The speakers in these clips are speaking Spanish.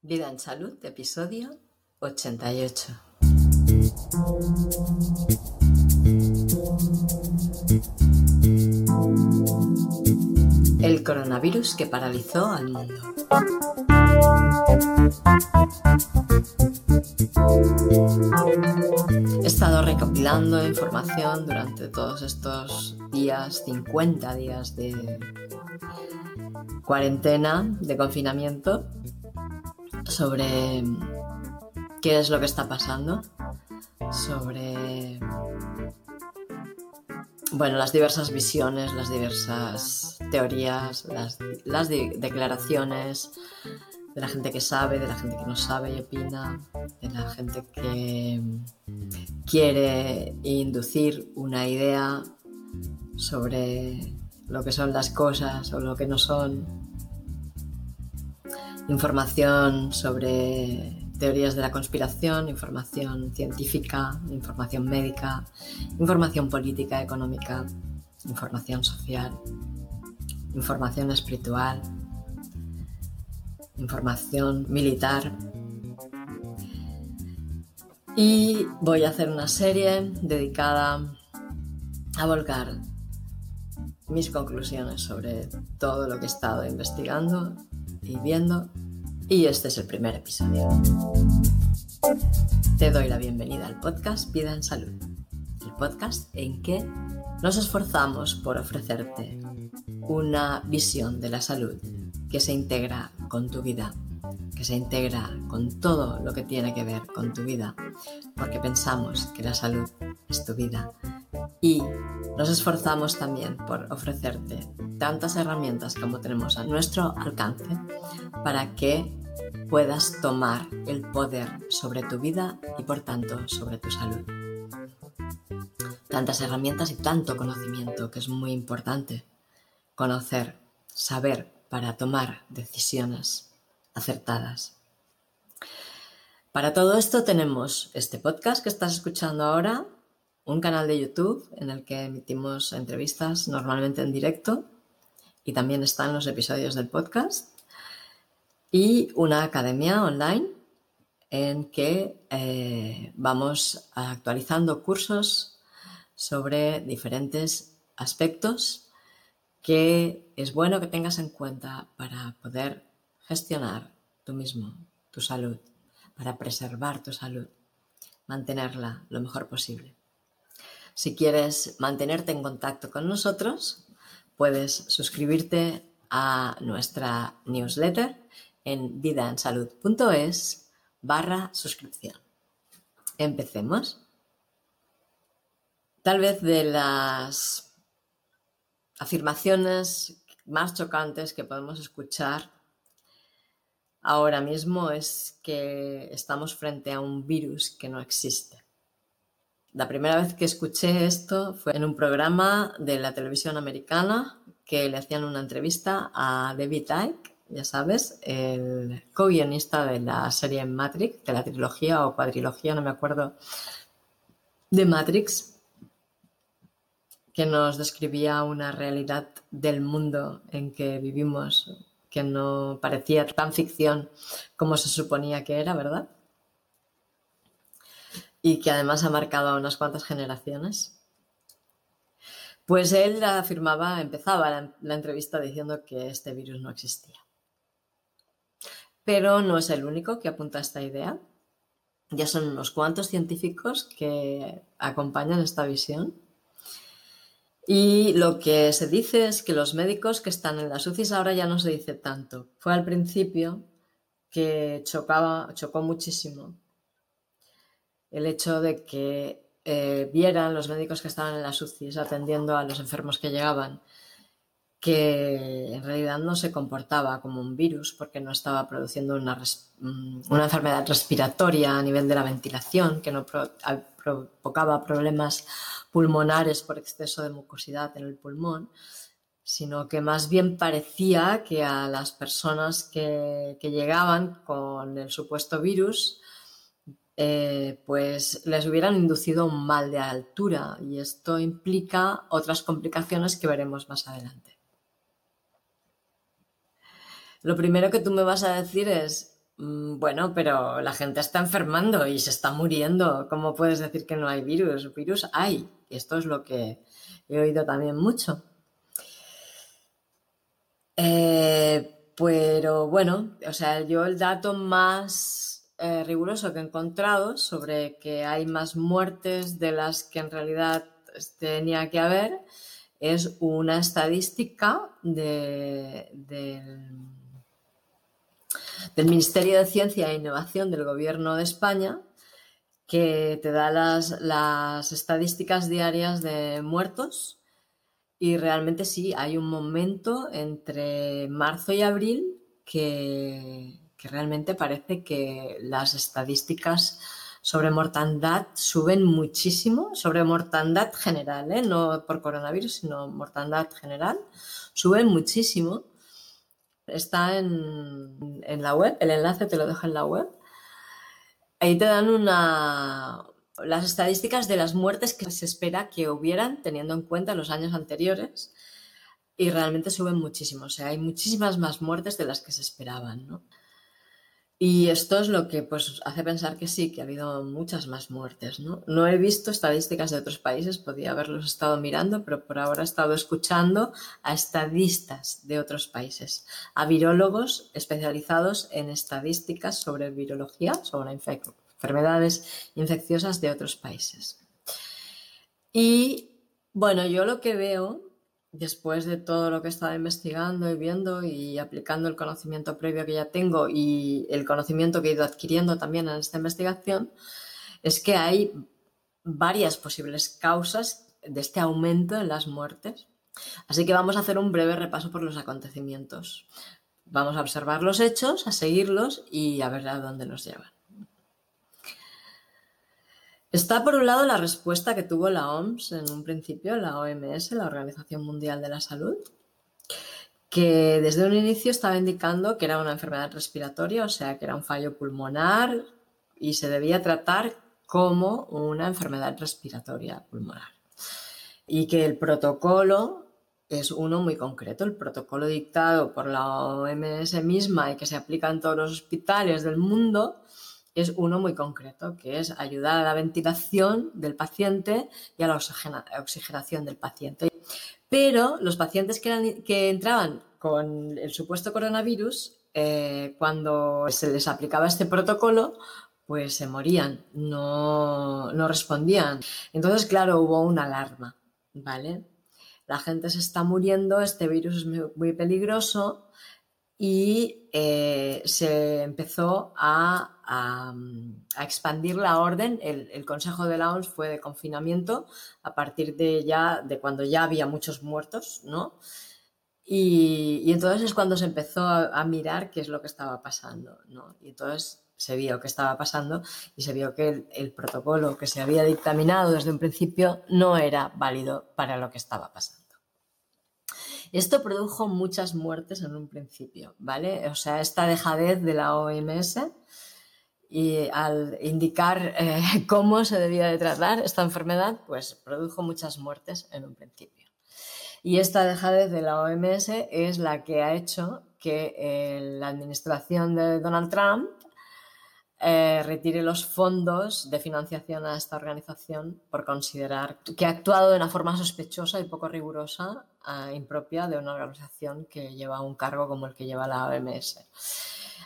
Vida en Salud, episodio 88. El coronavirus que paralizó al mundo. He estado recopilando información durante todos estos días, 50 días de cuarentena, de confinamiento, sobre qué es lo que está pasando, sobre bueno, las diversas visiones, las diversas teorías, las, las declaraciones de la gente que sabe, de la gente que no sabe y opina, de la gente que quiere inducir una idea sobre lo que son las cosas o lo que no son, información sobre teorías de la conspiración, información científica, información médica, información política, económica, información social, información espiritual, información militar. Y voy a hacer una serie dedicada a volcar mis conclusiones sobre todo lo que he estado investigando y viendo y este es el primer episodio. Te doy la bienvenida al podcast Vida en Salud, el podcast en que nos esforzamos por ofrecerte una visión de la salud que se integra con tu vida, que se integra con todo lo que tiene que ver con tu vida, porque pensamos que la salud es tu vida y nos esforzamos también por ofrecerte tantas herramientas como tenemos a nuestro alcance para que puedas tomar el poder sobre tu vida y por tanto sobre tu salud. Tantas herramientas y tanto conocimiento que es muy importante conocer, saber para tomar decisiones acertadas. Para todo esto tenemos este podcast que estás escuchando ahora, un canal de YouTube en el que emitimos entrevistas normalmente en directo y también están los episodios del podcast y una academia online en que eh, vamos actualizando cursos sobre diferentes aspectos que es bueno que tengas en cuenta para poder gestionar tú mismo tu salud, para preservar tu salud, mantenerla lo mejor posible. Si quieres mantenerte en contacto con nosotros, puedes suscribirte a nuestra newsletter en vidaensalud.es barra suscripción. Empecemos. Tal vez de las afirmaciones más chocantes que podemos escuchar ahora mismo es que estamos frente a un virus que no existe. La primera vez que escuché esto fue en un programa de la televisión americana que le hacían una entrevista a David Icke, ya sabes, el co-guionista de la serie Matrix, de la trilogía o cuadrilogía, no me acuerdo, de Matrix, que nos describía una realidad del mundo en que vivimos que no parecía tan ficción como se suponía que era, ¿verdad? Y que además ha marcado a unas cuantas generaciones. Pues él afirmaba, empezaba la, entrevista diciendo que este virus no existía. Pero no es el único que apunta a esta idea. Ya son unos cuantos científicos que acompañan esta visión. Y lo que se dice es que los médicos que están en las UCIs ahora ya no se dice tanto. Fue al principio que chocaba, chocó muchísimo el hecho de que eh, vieran los médicos que estaban en las UCIs atendiendo a los enfermos que llegaban que en realidad no se comportaba como un virus porque no estaba produciendo una, mm, una enfermedad respiratoria a nivel de la ventilación, que no provocaba problemas pulmonares por exceso de mucosidad en el pulmón, sino que más bien parecía que a las personas que, que llegaban con el supuesto virus eh, pues les hubieran inducido un mal de altura y esto implica otras complicaciones que veremos más adelante. Lo primero que tú me vas a decir es, Mm, bueno, pero la gente está enfermando y se está muriendo. ¿Cómo puedes decir que no hay virus? Virus hay. Esto es lo que he oído también mucho. Eh, pero bueno, o sea, yo el dato más eh, riguroso que he encontrado sobre que hay más muertes de las que en realidad tenía que haber es una estadística de, del Ministerio de Ciencia e Innovación del Gobierno de España que te da las, las estadísticas diarias de muertos. Y realmente sí, hay un momento entre marzo y abril que, que realmente parece que las estadísticas sobre mortandad suben muchísimo, sobre mortandad general, ¿eh? no por coronavirus, sino mortandad general, suben muchísimo. Está en, la web, el enlace te lo dejo en la web. Ahí te dan las estadísticas de las muertes que se espera que hubieran teniendo en cuenta los años anteriores y realmente suben muchísimo. O sea, hay muchísimas más muertes de las que se esperaban, ¿no? Y esto es lo que pues, hace pensar que sí, que ha habido muchas más muertes. ¿no? no he visto estadísticas de otros países, podía haberlos estado mirando, pero por ahora he estado escuchando a estadistas de otros países, a virólogos especializados en estadísticas sobre virología, sobre enfermedades infecciosas de otros países. Y bueno, yo lo que veo después de todo lo que he estado investigando y viendo y aplicando el conocimiento previo que ya tengo y el conocimiento que he ido adquiriendo también en esta investigación, es que hay varias posibles causas de este aumento en las muertes. Así que vamos a hacer un breve repaso por los acontecimientos. Vamos a observar los hechos, a seguirlos y a ver a dónde nos llevan. Está por un lado la respuesta que tuvo la OMS en un principio, la OMS, la Organización Mundial de la Salud, que desde un inicio estaba indicando que era una enfermedad respiratoria, o sea, que era un fallo pulmonar y se debía tratar como una enfermedad respiratoria pulmonar. Y que el protocolo es uno muy concreto, el protocolo dictado por la OMS misma y que se aplica en todos los hospitales del mundo es uno muy concreto, que es ayudar a la ventilación del paciente y a la oxigenación del paciente. Pero los pacientes que, entraban con el supuesto coronavirus, eh, cuando se les aplicaba este protocolo, pues se morían, no, no respondían. Entonces, claro, hubo una alarma, ¿vale? La gente se está muriendo, este virus es muy peligroso, y eh, se empezó a, expandir la orden. El, Consejo de la OMS fue de confinamiento a partir de ya de cuando ya había muchos muertos, ¿no? Y, entonces es cuando se empezó a, mirar qué es lo que estaba pasando, ¿no? Y entonces se vio qué estaba pasando y se vio que el protocolo que se había dictaminado desde un principio no era válido para lo que estaba pasando. Esto produjo muchas muertes en un principio, ¿vale? O sea, esta dejadez de la OMS y al indicar eh, cómo se debía de tratar esta enfermedad, pues produjo muchas muertes en un principio. Y esta dejadez de la OMS es la que ha hecho que eh, la administración de Donald Trump eh, retire los fondos de financiación a esta organización por considerar que ha actuado de una forma sospechosa y poco rigurosa, e impropia de una organización que lleva un cargo como el que lleva la OMS.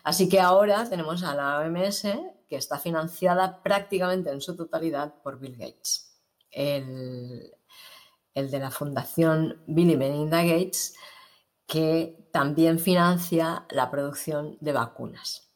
Así que ahora tenemos a la OMS que está financiada prácticamente en su totalidad por Bill Gates, el, de la fundación Bill y Melinda Gates, que también financia la producción de vacunas.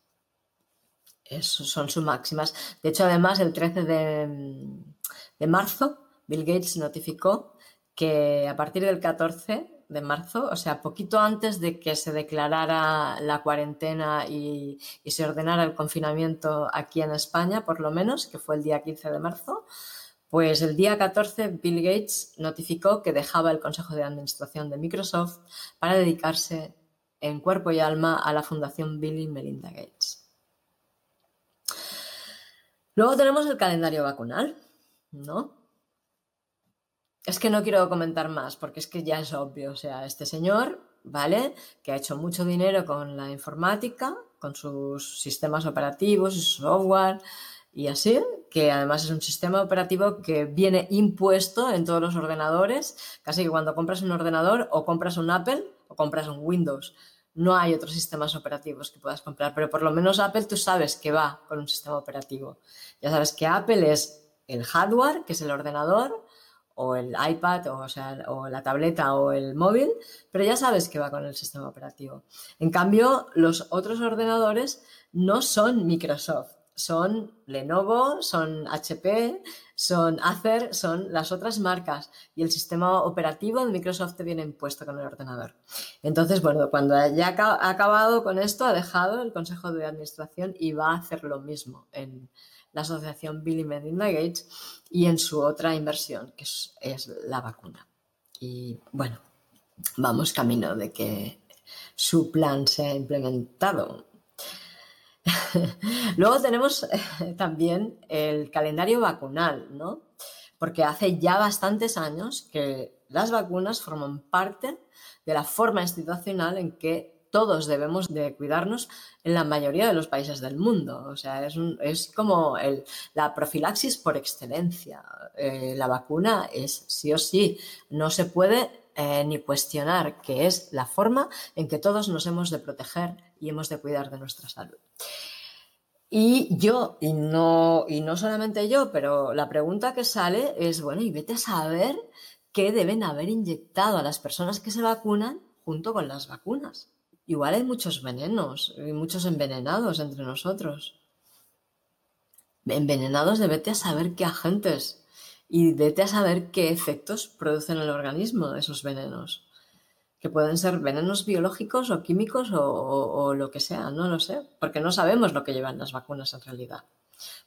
Esas son sus máximas. De hecho, además, el 13 de, marzo, Bill Gates notificó que a partir del 14 de marzo, o sea, poquito antes de que se declarara la cuarentena y, se ordenara el confinamiento aquí en España, por lo menos, que fue el día 15 de marzo, pues el día 14 Bill Gates notificó que dejaba el Consejo de Administración de Microsoft para dedicarse en cuerpo y alma a la Fundación Bill y Melinda Gates. Luego tenemos el calendario vacunal, ¿no? Es que no quiero comentar más porque es que ya es obvio, o sea, este señor, ¿vale? Que ha hecho mucho dinero con la informática con sus sistemas operativos su software y así, que además es un sistema operativo que viene impuesto en todos los ordenadores, casi que cuando compras un ordenador o compras un Apple o compras un Windows. No hay otros sistemas operativos que puedas comprar, pero por lo menos Apple tú sabes que va con un sistema operativo. Ya sabes que Apple es el hardware, que es el ordenador, o el iPad, o, o la tableta o el móvil, pero ya sabes que va con el sistema operativo. En cambio, los otros ordenadores no son Microsoft, son Lenovo, son HP, son Acer, son las otras marcas y el sistema operativo de Microsoft te viene impuesto con el ordenador. Entonces, bueno, cuando ya ha acabado con esto, ha dejado el Consejo de Administración y va a hacer lo mismo en la asociación Bill y Melinda Gates y en su otra inversión, que es, la vacuna. Y bueno, vamos camino de que su plan sea implementado. Luego tenemos eh, también el calendario vacunal, ¿no? Porque hace ya bastantes años que las vacunas forman parte de la forma institucional en que todos debemos de cuidarnos en la mayoría de los países del mundo. O sea, es, como la profilaxis por excelencia. Eh, la vacuna es sí o sí. No se puede eh, ni cuestionar que es la forma en que todos nos hemos de proteger y hemos de cuidar de nuestra salud. Y yo, y no, y no solamente yo, pero la pregunta que sale es, bueno, y vete a saber qué deben haber inyectado a las personas que se vacunan junto con las vacunas. Igual hay muchos venenos y muchos envenenados entre nosotros. Envenenados de vete a saber qué agentes y vete a saber qué efectos producen en el organismo esos venenos. Que pueden ser venenos biológicos o químicos o, o lo que sea, no lo sé, porque no sabemos lo que llevan las vacunas en realidad.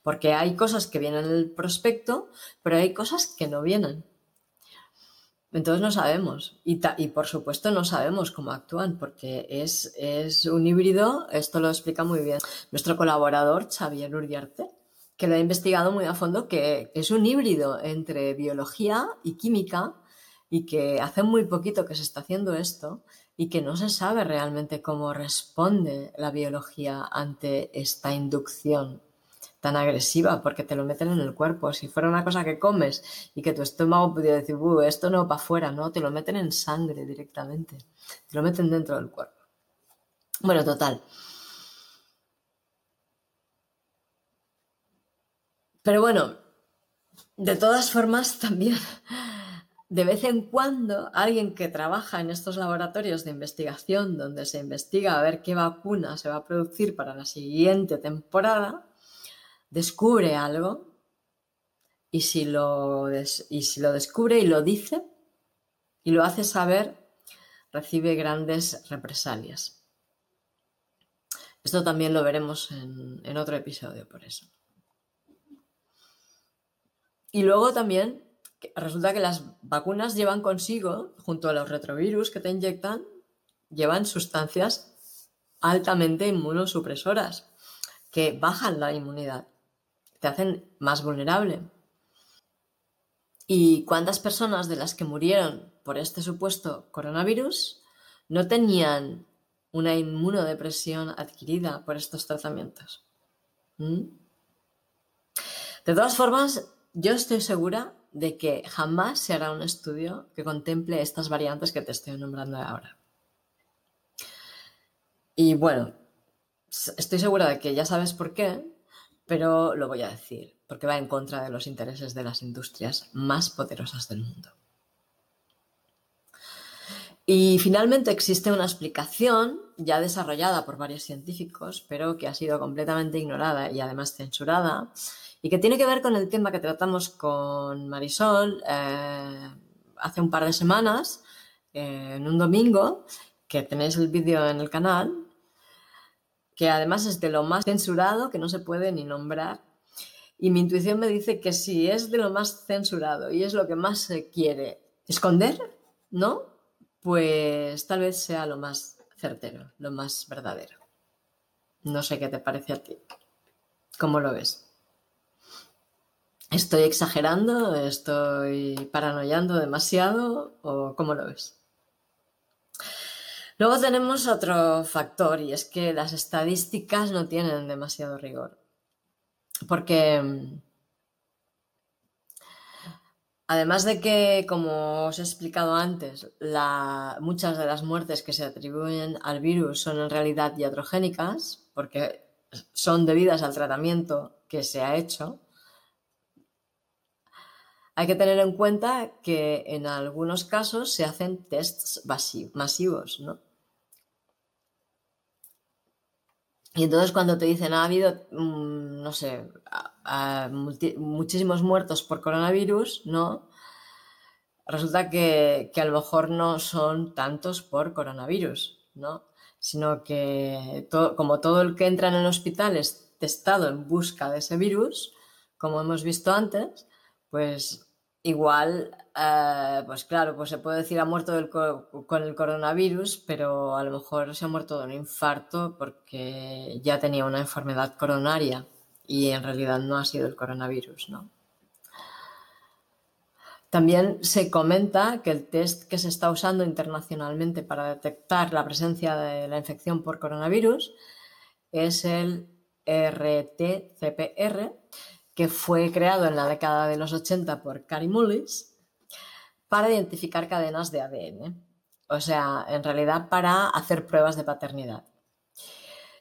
Porque hay cosas que vienen en el prospecto, pero hay cosas que no vienen. Entonces no sabemos. Y, por supuesto no sabemos cómo actúan, porque es, un híbrido, esto lo explica muy bien nuestro colaborador Xavier Urdiarte, que lo ha investigado muy a fondo, que es un híbrido entre biología y química, y que hace muy poquito que se está haciendo esto, y que no se sabe realmente cómo responde la biología ante esta inducción tan agresiva porque te lo meten en el cuerpo. Si fuera una cosa que comes y que tu estómago pudiera decir, esto no para afuera, no, te lo meten en sangre directamente, te lo meten dentro del cuerpo. Bueno, total. Pero bueno, de todas formas también de vez en cuando alguien que trabaja en estos laboratorios de investigación donde se investiga a ver qué vacuna se va a producir para la siguiente temporada, descubre algo y si lo, y si lo descubre y lo dice y lo hace saber, recibe grandes represalias. Esto también lo veremos en, en otro episodio por eso. Y luego también resulta que las vacunas llevan consigo, junto a los retrovirus que te inyectan, llevan sustancias altamente inmunosupresoras que bajan la inmunidad te hacen más vulnerable. ¿Y cuántas personas de las que murieron por este supuesto coronavirus no tenían una inmunodepresión adquirida por estos tratamientos? ¿Mm? De todas formas, yo estoy segura de que jamás se hará un estudio que contemple estas variantes que te estoy nombrando ahora. Y bueno, estoy segura de que ya sabes por qué, pero lo voy a decir, porque va en contra de los intereses de las industrias más poderosas del mundo. Y finalmente existe una explicación ya desarrollada por varios científicos, pero que ha sido completamente ignorada y además censurada, y que tiene que ver con el tema que tratamos con Marisol eh, hace un par de semanas, eh, en un domingo, que tenéis el vídeo en el canal, que además es de lo más censurado que no se puede ni nombrar. Y mi intuición me dice que si es de lo más censurado y es lo que más se quiere esconder, ¿no? Pues tal vez sea lo más certero, lo más verdadero. No sé qué te parece a ti. ¿Cómo lo ves? ¿Estoy exagerando? ¿Estoy paranoiando demasiado? ¿O cómo lo ves? Luego tenemos otro factor y es que las estadísticas no tienen demasiado rigor. Porque además de que, como os he explicado antes, muchas de las muertes que se atribuyen al virus son en realidad iatrogénicas, porque son debidas al tratamiento que se ha hecho, hay que tener en cuenta que en algunos casos se hacen tests masivos, ¿no? Y entonces cuando te dicen ha habido, mm, no sé, muchísimos muertos por coronavirus, ¿no? Resulta que, a lo mejor no son tantos por coronavirus, ¿no? Sino que como todo el que entra en el hospital es testado en busca de ese virus, como hemos visto antes, pues Igual, eh, pues claro, pues se puede decir ha muerto con el coronavirus, pero a lo mejor se ha muerto de un infarto porque ya tenía una enfermedad coronaria y en realidad no ha sido el coronavirus, ¿no? También se comenta que el test que se está usando internacionalmente para detectar la presencia de la infección por coronavirus es el RT-CPR, que fue creado en la década de los 80 por Carrie Mullis para identificar cadenas de ADN. O sea, en realidad para hacer pruebas de paternidad.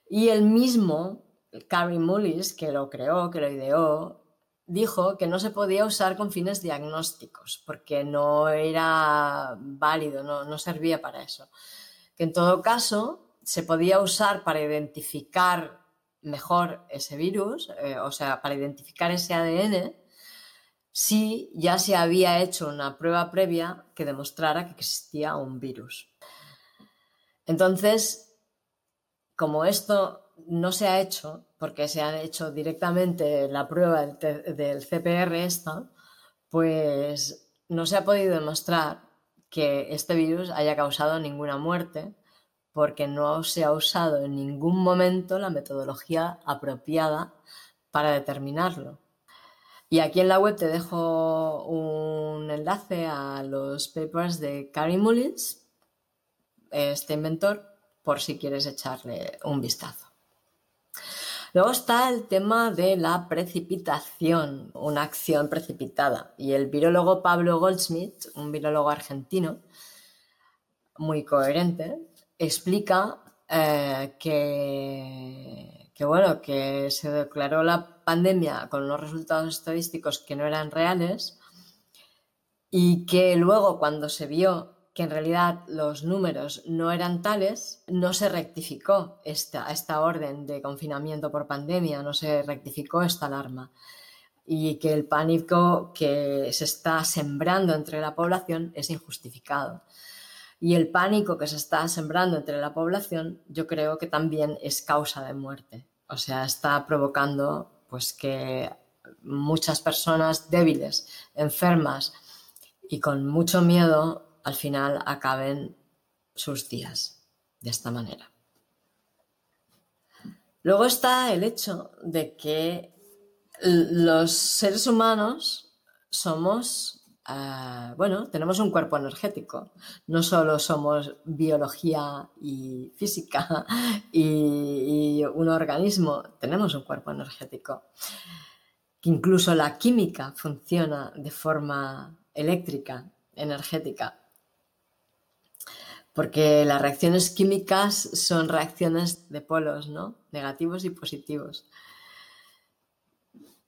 Y el mismo Carrie Mullis, que lo creó, que lo ideó, dijo que no se podía usar con fines diagnósticos porque no era válido, no, no servía para eso. Que en todo caso se podía usar para identificar mejor ese virus, eh, o sea, para identificar ese ADN, si ya se había hecho una prueba previa que demostrara que existía un virus. Entonces, como esto no se ha hecho, porque se ha hecho directamente la prueba del, CPR esta, pues no se ha podido demostrar que este virus haya causado ninguna muerte porque no se ha usado en ningún momento la metodología apropiada para determinarlo. Y aquí en la web te dejo un enlace a los papers de Carrie Mullins, este inventor, por si quieres echarle un vistazo. Luego está el tema de la precipitación, una acción precipitada. Y el virólogo Pablo Goldsmith, un virólogo argentino, muy coherente, explica eh, que, bueno, que se declaró la pandemia con unos resultados estadísticos que no eran reales y que luego cuando se vio que en realidad los números no eran tales, no se rectificó esta, esta orden de confinamiento por pandemia, no se rectificó esta alarma y que el pánico que se está sembrando entre la población es injustificado. Y el pánico que se está sembrando entre la población, yo creo que también es causa de muerte. O sea, está provocando pues que muchas personas débiles, enfermas y con mucho miedo al final acaben sus días de esta manera. Luego está el hecho de que los seres humanos somos Ah, bueno, tenemos un cuerpo energético. No solo somos biología y física y, un organismo, tenemos un cuerpo energético. Incluso la química funciona de forma eléctrica, energética. Porque las reacciones químicas son reacciones de polos, ¿no? Negativos y positivos.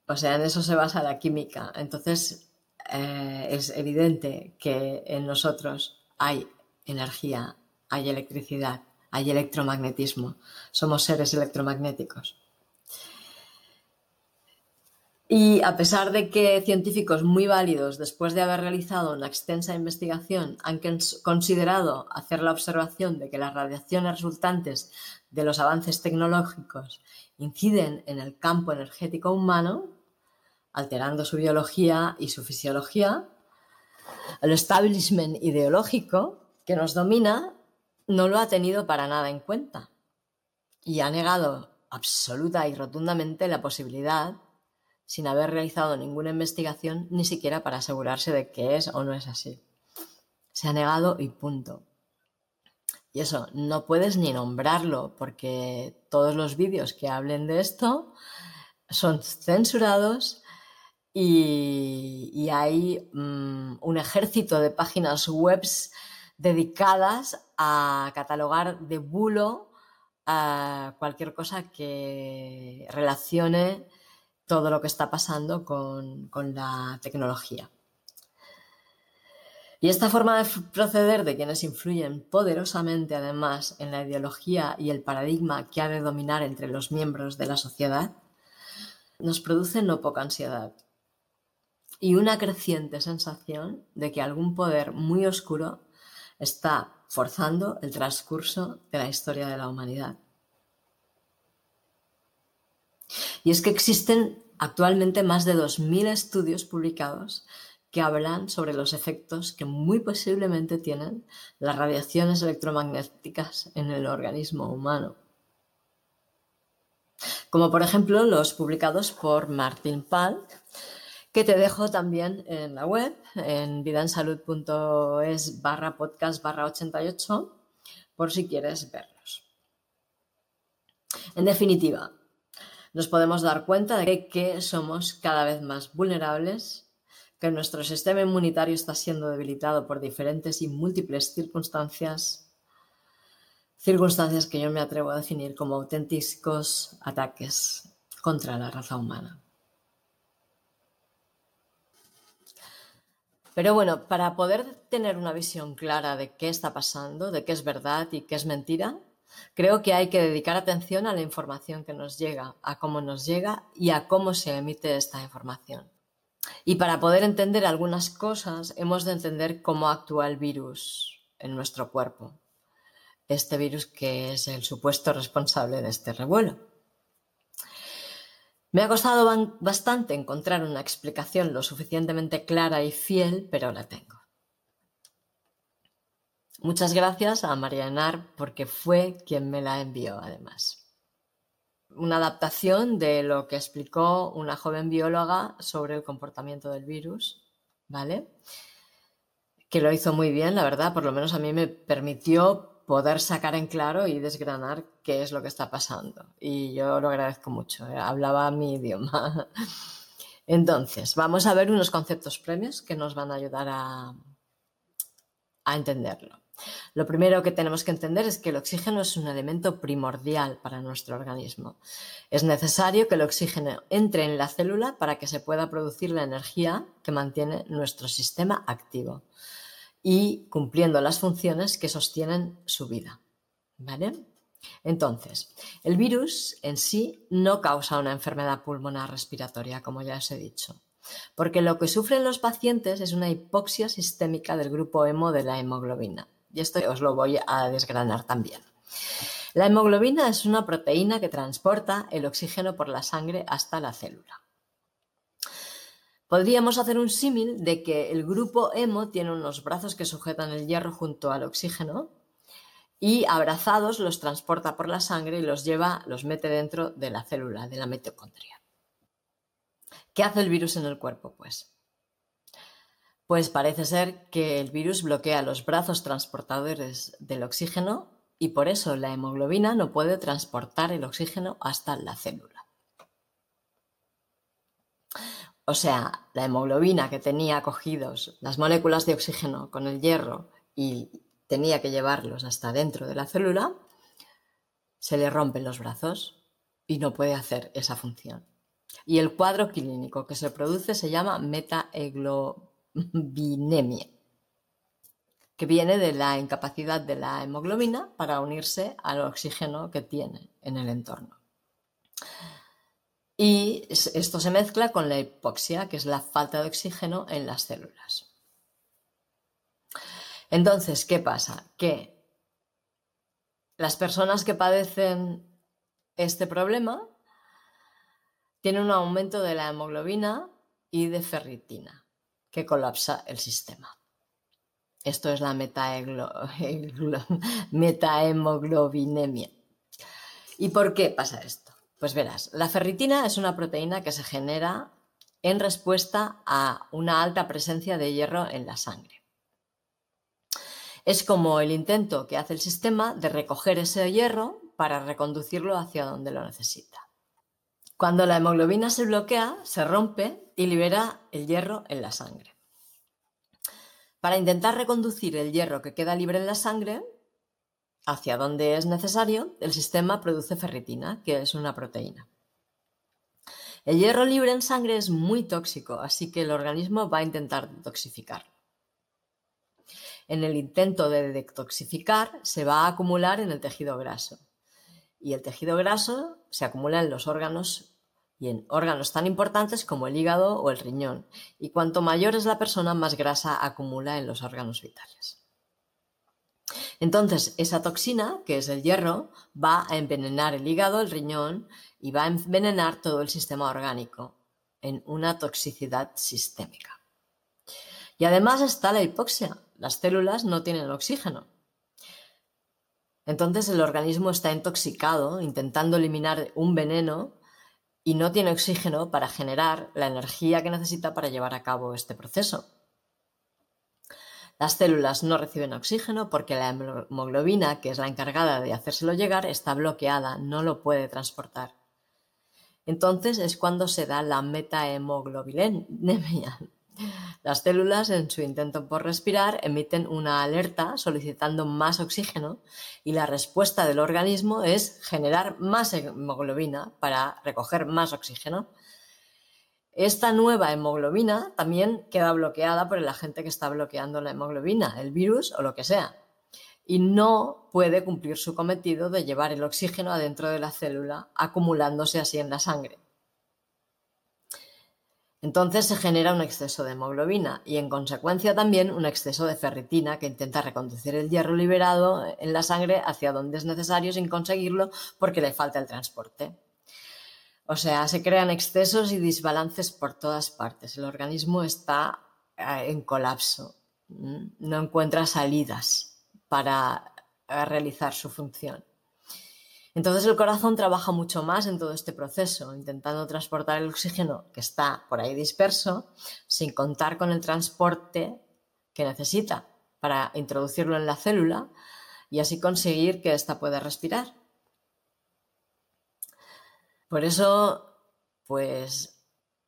O sea, en eso se basa la química. Entonces, eh, es evidente que en nosotros hay energía, hay electricidad, hay electromagnetismo. Somos seres electromagnéticos. Y a pesar de que científicos muy válidos, después de haber realizado una extensa investigación, han considerado hacer la observación de que las radiaciones resultantes de los avances tecnológicos inciden en el campo energético humano, alterando su biología y su fisiología, el establishment ideológico que nos domina no lo ha tenido para nada en cuenta y ha negado absoluta y rotundamente la posibilidad, sin haber realizado ninguna investigación, ni siquiera para asegurarse de que es o no es así. Se ha negado y punto. Y eso, no puedes ni nombrarlo porque todos los vídeos que hablen de esto son censurados y, hay mm, un ejército de páginas web dedicadas a catalogar de bulo a cualquier cosa que relacione todo lo que está pasando con la tecnología. Y esta forma de proceder de quienes influyen poderosamente además en la ideología y el paradigma que ha de dominar entre los miembros de la sociedad, nos produce no poca ansiedad y una creciente sensación de que algún poder muy oscuro está forzando el transcurso de la historia de la humanidad. Y es que existen actualmente más de 2.000 estudios publicados que hablan sobre los efectos que muy posiblemente tienen las radiaciones electromagnéticas en el organismo humano. Como por ejemplo los publicados por Martin Pal, que te dejo también en la web, en vidansalud.es barra podcast barra 88, por si quieres verlos. En definitiva, nos podemos dar cuenta de que somos cada vez más vulnerables que nuestro sistema inmunitario está siendo debilitado por diferentes y múltiples circunstancias, circunstancias que yo me atrevo a definir como auténticos ataques contra la raza humana. Pero bueno, para poder tener una visión clara de qué está pasando, de qué es verdad y qué es mentira, creo que hay que dedicar atención a la información que nos llega, a cómo nos llega y a cómo se emite esta información. Y para poder entender algunas cosas, hemos de entender cómo actúa el virus en nuestro cuerpo. Este virus que es el supuesto responsable de este revuelo. Me ha costado bastante encontrar una explicación lo suficientemente clara y fiel, pero la tengo. Muchas gracias a María Enar porque fue quien me la envió además una adaptación de lo que explicó una joven bióloga sobre el comportamiento del virus, ¿vale? Que lo hizo muy bien, la verdad, por lo menos a mí me permitió poder sacar en claro y desgranar qué es lo que está pasando. Y yo lo agradezco mucho, ¿eh? hablaba mi idioma. Entonces, vamos a ver unos conceptos premios que nos van a ayudar a, a entenderlo. Lo primero que tenemos que entender es que el oxígeno es un elemento primordial para nuestro organismo. Es necesario que el oxígeno entre en la célula para que se pueda producir la energía que mantiene nuestro sistema activo y cumpliendo las funciones que sostienen su vida. ¿Vale? Entonces, el virus en sí no causa una enfermedad pulmonar respiratoria, como ya os he dicho, porque lo que sufren los pacientes es una hipoxia sistémica del grupo hemo de la hemoglobina. Y esto os lo voy a desgranar también. La hemoglobina es una proteína que transporta el oxígeno por la sangre hasta la célula. Podríamos hacer un símil de que el grupo hemo tiene unos brazos que sujetan el hierro junto al oxígeno y abrazados los transporta por la sangre y los lleva, los mete dentro de la célula, de la mitocondria. ¿Qué hace el virus en el cuerpo? Pues pues parece ser que el virus bloquea los brazos transportadores del oxígeno y por eso la hemoglobina no puede transportar el oxígeno hasta la célula. O sea, la hemoglobina que tenía cogidos las moléculas de oxígeno con el hierro y tenía que llevarlos hasta dentro de la célula, se le rompen los brazos y no puede hacer esa función. Y el cuadro clínico que se produce se llama metahemoglobina binemia, que viene de la incapacidad de la hemoglobina para unirse al oxígeno que tiene en el entorno. Y esto se mezcla con la hipoxia, que es la falta de oxígeno en las células. Entonces, ¿qué pasa? Que las personas que padecen este problema tienen un aumento de la hemoglobina y de ferritina que colapsa el sistema. Esto es la metahemoglobinemia. ¿Y por qué pasa esto? Pues verás, la ferritina es una proteína que se genera en respuesta a una alta presencia de hierro en la sangre. Es como el intento que hace el sistema de recoger ese hierro para reconducirlo hacia donde lo necesita. Cuando la hemoglobina se bloquea, se rompe y libera el hierro en la sangre. Para intentar reconducir el hierro que queda libre en la sangre hacia donde es necesario, el sistema produce ferritina, que es una proteína. El hierro libre en sangre es muy tóxico, así que el organismo va a intentar detoxificarlo. En el intento de detoxificar se va a acumular en el tejido graso. Y el tejido graso se acumula en los órganos y en órganos tan importantes como el hígado o el riñón. Y cuanto mayor es la persona, más grasa acumula en los órganos vitales. Entonces, esa toxina, que es el hierro, va a envenenar el hígado, el riñón y va a envenenar todo el sistema orgánico en una toxicidad sistémica. Y además está la hipoxia. Las células no tienen oxígeno. Entonces el organismo está intoxicado intentando eliminar un veneno y no tiene oxígeno para generar la energía que necesita para llevar a cabo este proceso. Las células no reciben oxígeno porque la hemoglobina, que es la encargada de hacérselo llegar, está bloqueada, no lo puede transportar. Entonces es cuando se da la metahemoglobinemia. Las células, en su intento por respirar, emiten una alerta solicitando más oxígeno y la respuesta del organismo es generar más hemoglobina para recoger más oxígeno. Esta nueva hemoglobina también queda bloqueada por el agente que está bloqueando la hemoglobina, el virus o lo que sea, y no puede cumplir su cometido de llevar el oxígeno adentro de la célula, acumulándose así en la sangre. Entonces se genera un exceso de hemoglobina y en consecuencia también un exceso de ferritina que intenta reconducir el hierro liberado en la sangre hacia donde es necesario sin conseguirlo porque le falta el transporte. O sea, se crean excesos y desbalances por todas partes. El organismo está eh, en colapso, no encuentra salidas para eh, realizar su función. Entonces el corazón trabaja mucho más en todo este proceso, intentando transportar el oxígeno que está por ahí disperso, sin contar con el transporte que necesita para introducirlo en la célula y así conseguir que ésta pueda respirar. Por eso, pues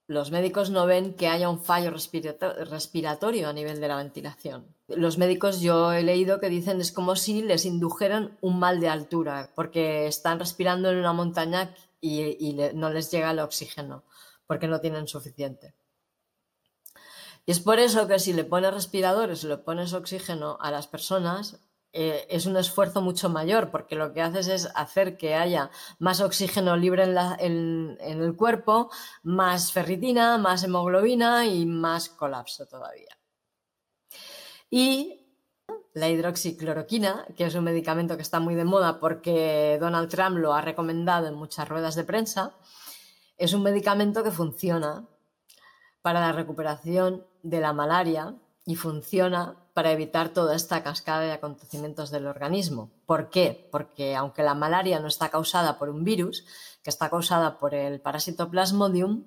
los médicos no ven que haya un fallo respiratorio a nivel de la ventilación. Los médicos yo he leído que dicen es como si les indujeran un mal de altura, porque están respirando en una montaña y, no les llega el oxígeno, porque no tienen suficiente. Y es por eso que si le pones respiradores, le pones oxígeno a las personas, eh, es un esfuerzo mucho mayor porque lo que haces es hacer que haya más oxígeno libre en, el cuerpo, más ferritina, más hemoglobina y más colapso todavía. Y la hidroxicloroquina, que es un medicamento que está muy de moda porque Donald Trump lo ha recomendado en muchas ruedas de prensa, es un medicamento que funciona para la recuperación de la malaria y funciona para evitar toda esta cascada de acontecimientos del organismo. ¿Por qué? Porque aunque la malaria no está causada por un virus, que está causada por el parásito Plasmodium,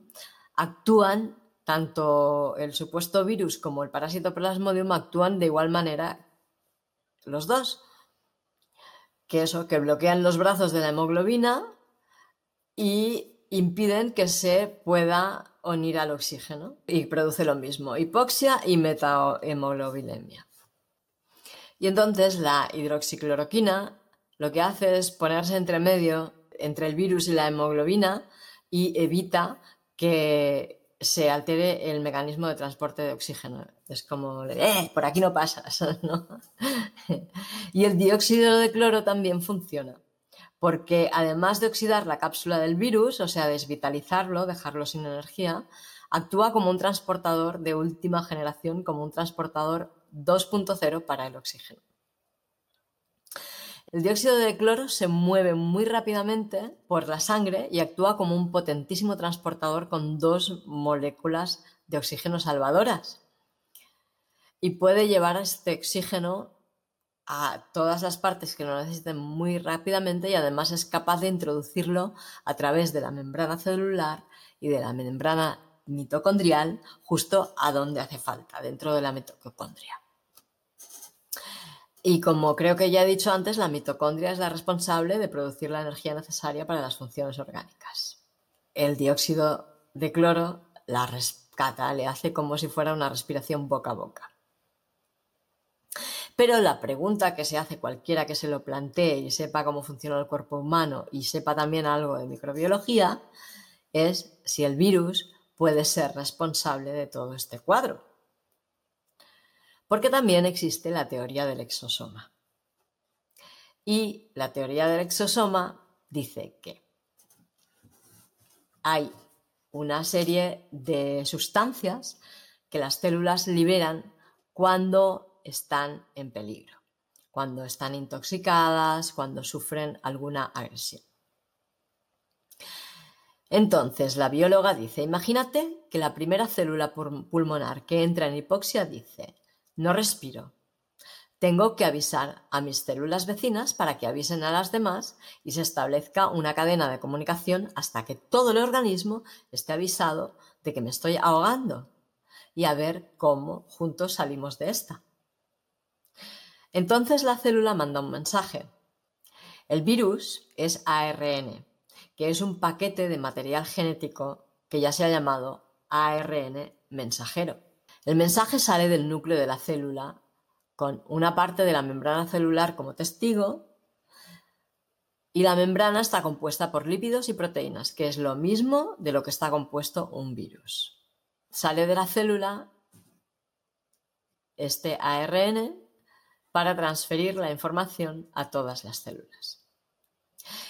actúan tanto el supuesto virus como el parásito Plasmodium actúan de igual manera los dos. Que eso, que bloquean los brazos de la hemoglobina y impiden que se pueda unir al oxígeno y produce lo mismo, hipoxia y metahemoglobinemia. Y entonces la hidroxicloroquina lo que hace es ponerse entre medio entre el virus y la hemoglobina y evita que se altere el mecanismo de transporte de oxígeno. Es como, ¡eh! Por aquí no pasas, y el dióxido de cloro también funciona porque además de oxidar la cápsula del virus, o sea, desvitalizarlo, dejarlo sin energía, actúa como un transportador de última generación, como un transportador 2.0 para el oxígeno. El dióxido de cloro se mueve muy rápidamente por la sangre y actúa como un potentísimo transportador con dos moléculas de oxígeno salvadoras. Y puede llevar este oxígeno a todas las partes que lo necesiten muy rápidamente y además es capaz de introducirlo a través de la membrana celular y de la membrana mitocondrial justo a donde hace falta, dentro de la mitocondria. Y como creo que ya he dicho antes, la mitocondria es la responsable de producir la energía necesaria para las funciones orgánicas. El dióxido de cloro la rescata, le hace como si fuera una respiración boca a boca. Pero la pregunta que se hace cualquiera que se lo plantee y sepa cómo funciona el cuerpo humano y sepa también algo de microbiología es si el virus puede ser responsable de todo este cuadro. Porque también existe la teoría del exosoma. Y la teoría del exosoma dice que hay una serie de sustancias que las células liberan cuando están en peligro, cuando están intoxicadas, cuando sufren alguna agresión. Entonces, la bióloga dice, imagínate que la primera célula pulmonar que entra en hipoxia dice, no respiro, tengo que avisar a mis células vecinas para que avisen a las demás y se establezca una cadena de comunicación hasta que todo el organismo esté avisado de que me estoy ahogando y a ver cómo juntos salimos de esta. Entonces la célula manda un mensaje. El virus es ARN, que es un paquete de material genético que ya se ha llamado ARN mensajero. El mensaje sale del núcleo de la célula con una parte de la membrana celular como testigo y la membrana está compuesta por lípidos y proteínas, que es lo mismo de lo que está compuesto un virus. Sale de la célula este ARN para transferir la información a todas las células.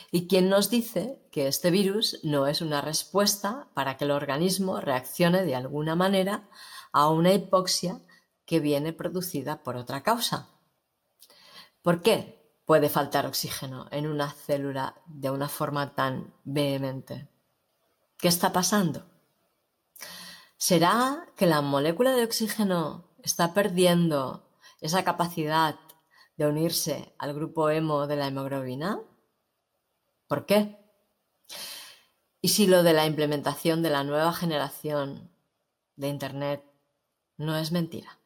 ¿Y quién nos dice que este virus no es una respuesta para que el organismo reaccione de alguna manera a una hipoxia que viene producida por otra causa? ¿Por qué puede faltar oxígeno en una célula de una forma tan vehemente? ¿Qué está pasando? ¿Será que la molécula de oxígeno está perdiendo esa capacidad de unirse al grupo hemo de la hemoglobina? ¿Por qué? ¿Y si lo de la implementación de la nueva generación de Internet no es mentira?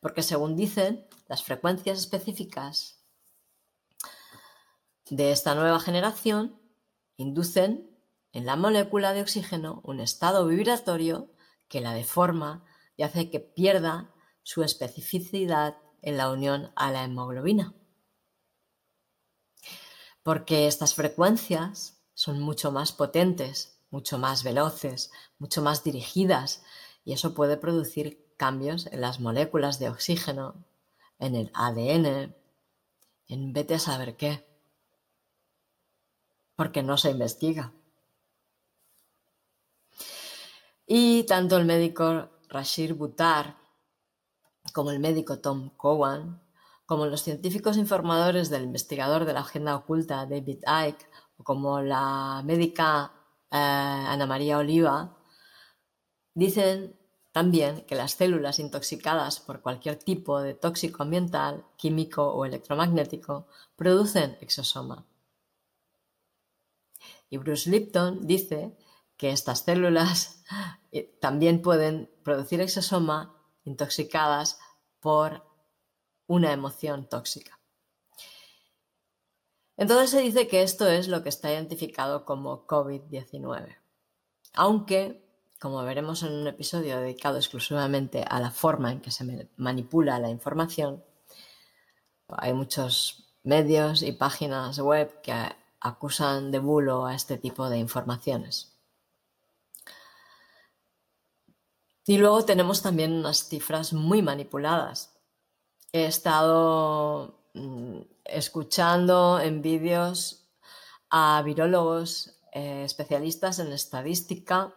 Porque según dicen, las frecuencias específicas de esta nueva generación inducen en la molécula de oxígeno un estado vibratorio que la deforma y hace que pierda su especificidad en la unión a la hemoglobina. Porque estas frecuencias son mucho más potentes, mucho más veloces, mucho más dirigidas y eso puede producir cambios en las moléculas de oxígeno, en el ADN, en vete a saber qué. Porque no se investiga. Y tanto el médico Rashid Buttar, como el médico Tom Cowan, como los científicos informadores del investigador de la agenda oculta David Icke, o como la médica eh, Ana María Oliva, dicen también que las células intoxicadas por cualquier tipo de tóxico ambiental, químico o electromagnético producen exosoma. Y Bruce Lipton dice que estas células eh, también pueden producir exosoma intoxicadas por una emoción tóxica. Entonces se dice que esto es lo que está identificado como COVID-19. Aunque, como veremos en un episodio dedicado exclusivamente a la forma en que se manipula la información, hay muchos medios y páginas web que acusan de bulo a este tipo de informaciones. Y luego tenemos también unas cifras muy manipuladas. He estado mm, escuchando en vídeos a virólogos eh, especialistas en estadística.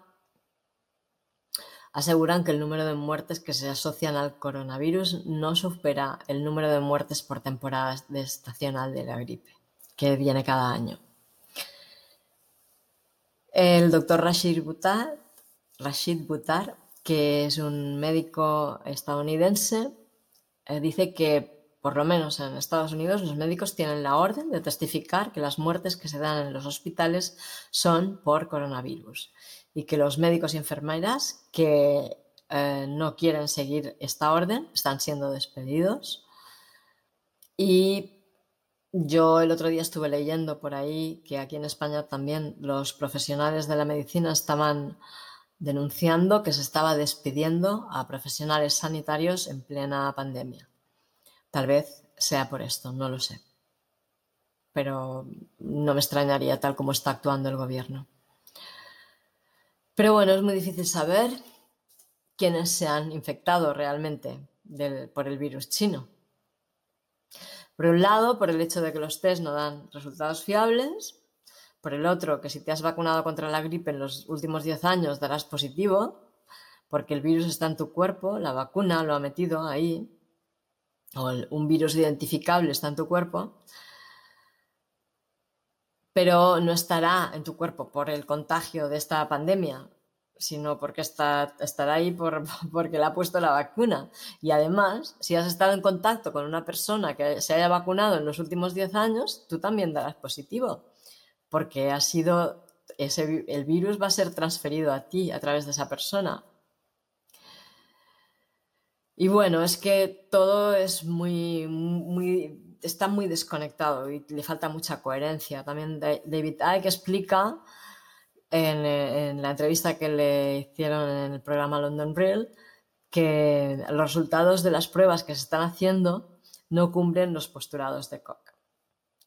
Aseguran que el número de muertes que se asocian al coronavirus no supera el número de muertes por temporada estacional de la gripe, que viene cada año. El doctor Rashid Rashid Butar que es un médico estadounidense, eh, dice que por lo menos en Estados Unidos los médicos tienen la orden de testificar que las muertes que se dan en los hospitales son por coronavirus y que los médicos y enfermeras que eh, no quieren seguir esta orden, están siendo despedidos. Y yo el otro día estuve leyendo por ahí que aquí en España también los profesionales de la medicina estaban denunciando que se estaba despidiendo a profesionales sanitarios en plena pandemia. Tal vez sea por esto, no lo sé. Pero no me extrañaría tal como está actuando el gobierno. Pero bueno, es muy difícil saber quiénes se han infectado realmente por el virus chino. Por un lado, por el hecho de que los test no dan resultados fiables. Por el otro, que si te has vacunado contra la gripe en los últimos 10 años darás positivo, porque el virus está en tu cuerpo, la vacuna lo ha metido ahí, o un virus identificable está en tu cuerpo, pero no estará en tu cuerpo por el contagio de esta pandemia, sino porque está, estará ahí por, porque le ha puesto la vacuna. Y además, si has estado en contacto con una persona que se haya vacunado en los últimos 10 años, tú también darás positivo, porque ha sido el virus va a ser transferido a ti a través de esa persona. Y bueno, es que todo es muy, muy está muy desconectado y le falta mucha coherencia. También David Icke explica en, la entrevista que le hicieron en el programa London Real que los resultados de las pruebas que se están haciendo no cumplen los postulados de Koch.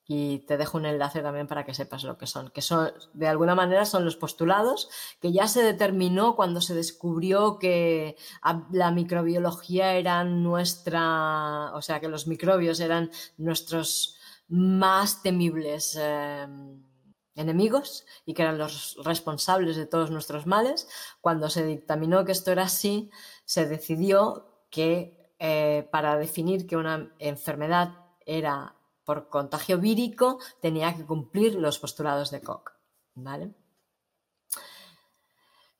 Y te dejo un enlace también para que sepas lo que son, que son, de alguna manera son los postulados que ya se determinó cuando se descubrió que la microbiología era nuestra, o sea, que los microbios eran nuestros más temibles eh, enemigos y que eran los responsables de todos nuestros males. Cuando se dictaminó que esto era así, se decidió que eh, para definir que una enfermedad era por contagio vírico tenía que cumplir los postulados de Koch. ¿vale?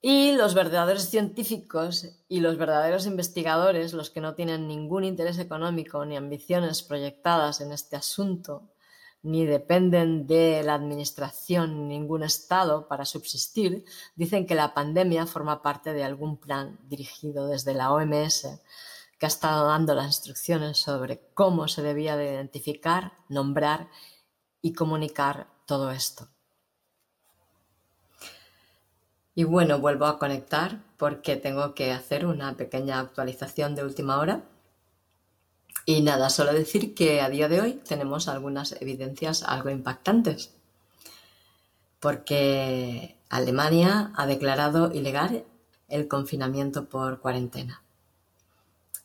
Y los verdaderos científicos y los verdaderos investigadores, los que no tienen ningún interés económico ni ambiciones proyectadas en este asunto, ni dependen de la administración ni ningún Estado para subsistir, dicen que la pandemia forma parte de algún plan dirigido desde la OMS que ha estado dando las instrucciones sobre cómo se debía de identificar, nombrar y comunicar todo esto. Y bueno, vuelvo a conectar porque tengo que hacer una pequeña actualización de última hora. Y nada, solo decir que a día de hoy tenemos algunas evidencias algo impactantes. Porque Alemania ha declarado ilegal el confinamiento por cuarentena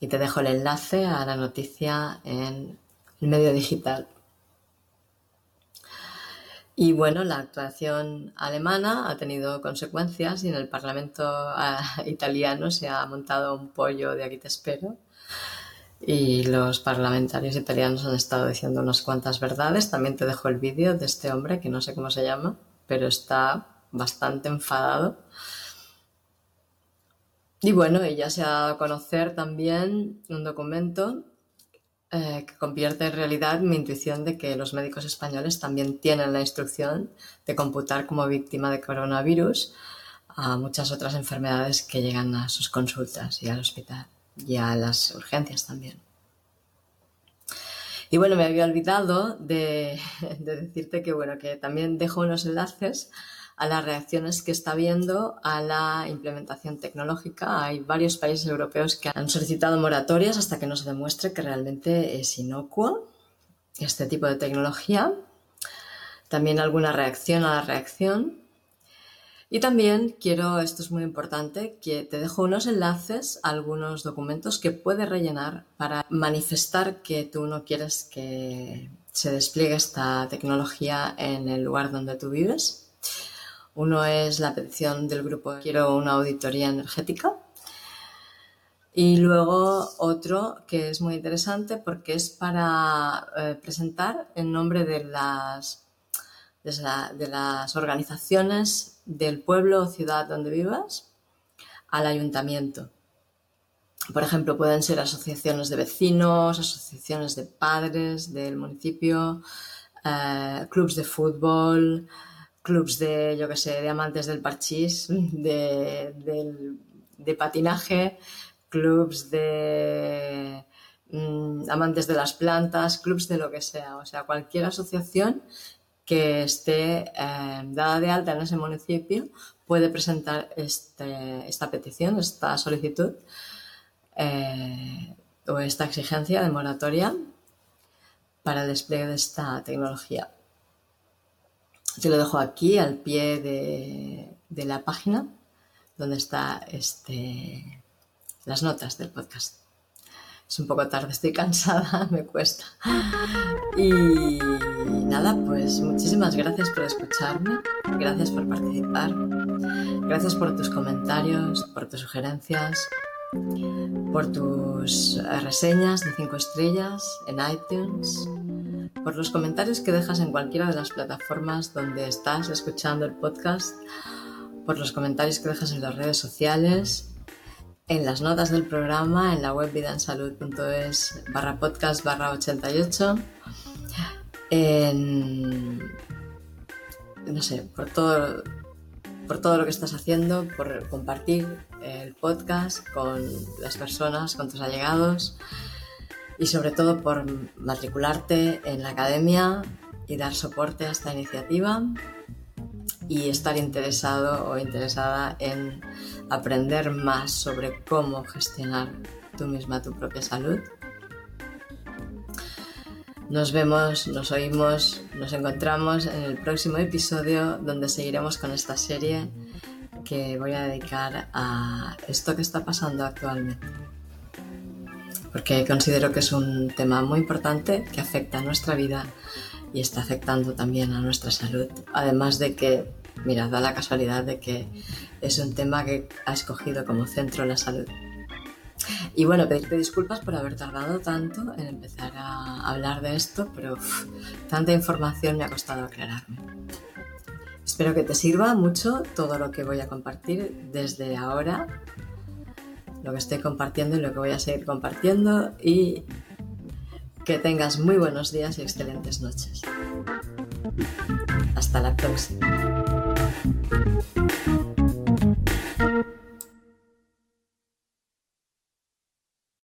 y te dejo el enlace a la noticia en el medio digital. Y bueno, la actuación alemana ha tenido consecuencias y en el Parlamento ah, italiano se ha montado un pollo de aquí te espero. Y los parlamentarios italianos han estado diciendo unas cuantas verdades. También te dejo el vídeo de este hombre que no sé cómo se llama, pero está bastante enfadado y bueno, ella se ha dado a conocer también un documento eh, que convierte en realidad mi intuición de que los médicos españoles también tienen la instrucción de computar como víctima de coronavirus a muchas otras enfermedades que llegan a sus consultas y al hospital y a las urgencias también. Y bueno, me había olvidado de, de decirte que bueno, que también dejo unos enlaces a las reacciones que está viendo a la implementación tecnológica. Hay varios países europeos que han solicitado moratorias hasta que no se demuestre que realmente es inocuo este tipo de tecnología. También alguna reacción a la reacción. Y también quiero, esto es muy importante, que te dejo unos enlaces algunos documentos que puedes rellenar para manifestar que tú no quieres que se despliegue esta tecnología en el lugar donde tú vives. Uno es la petición del grupo Quiero una auditoría energética. Y luego otro que es muy interesante porque es para eh, presentar en nombre de las, de, las organizaciones del pueblo o ciudad donde vivas al ayuntamiento. Por ejemplo, pueden ser asociaciones de vecinos, asociaciones de padres del municipio, eh, clubs de fútbol, clubs de, yo que sé, de amantes del parchís, de, de patinaje, clubs de mm, amantes de las plantas, clubs de lo que sea, o sea, cualquier asociación que esté eh, dada de alta en ese municipio puede presentar este, esta petición, esta solicitud eh, o esta exigencia de moratoria para el despliegue de esta tecnología. Te lo dejo aquí al pie de, la página donde está este, las notas del podcast. Es un poco tarde, estoy cansada, me cuesta. Y nada, pues muchísimas gracias por escucharme, gracias por participar, gracias por tus comentarios, por tus sugerencias, por tus reseñas de 5 estrellas en iTunes, por los comentarios que dejas en cualquiera de las plataformas donde estás escuchando el podcast, por los comentarios que dejas en las redes sociales, en las notas del programa, en la web vidansalud.es barra podcast barra 88, en, no sé, por todo, por todo lo que estás haciendo, por compartir el podcast con las personas, con tus allegados y sobre todo por matricularte en la academia y dar soporte a esta iniciativa y estar interesado o interesada en aprender más sobre cómo gestionar tú misma tu propia salud. Nos vemos, nos oímos, nos encontramos en el próximo episodio donde seguiremos con esta serie que voy a dedicar a esto que está pasando actualmente. Porque considero que es un tema muy importante que afecta a nuestra vida y está afectando también a nuestra salud. Además de que Mira, da la casualidad de que es un tema que ha escogido como centro la salud. Y bueno, pedirte disculpas por haber tardado tanto en empezar a hablar de esto, pero tanta información me ha costado aclararme. Espero que te sirva mucho todo lo que voy a compartir desde ahora, lo que estoy compartiendo y lo que voy a seguir compartiendo y que tengas muy buenos días y excelentes noches. Hasta la próxima.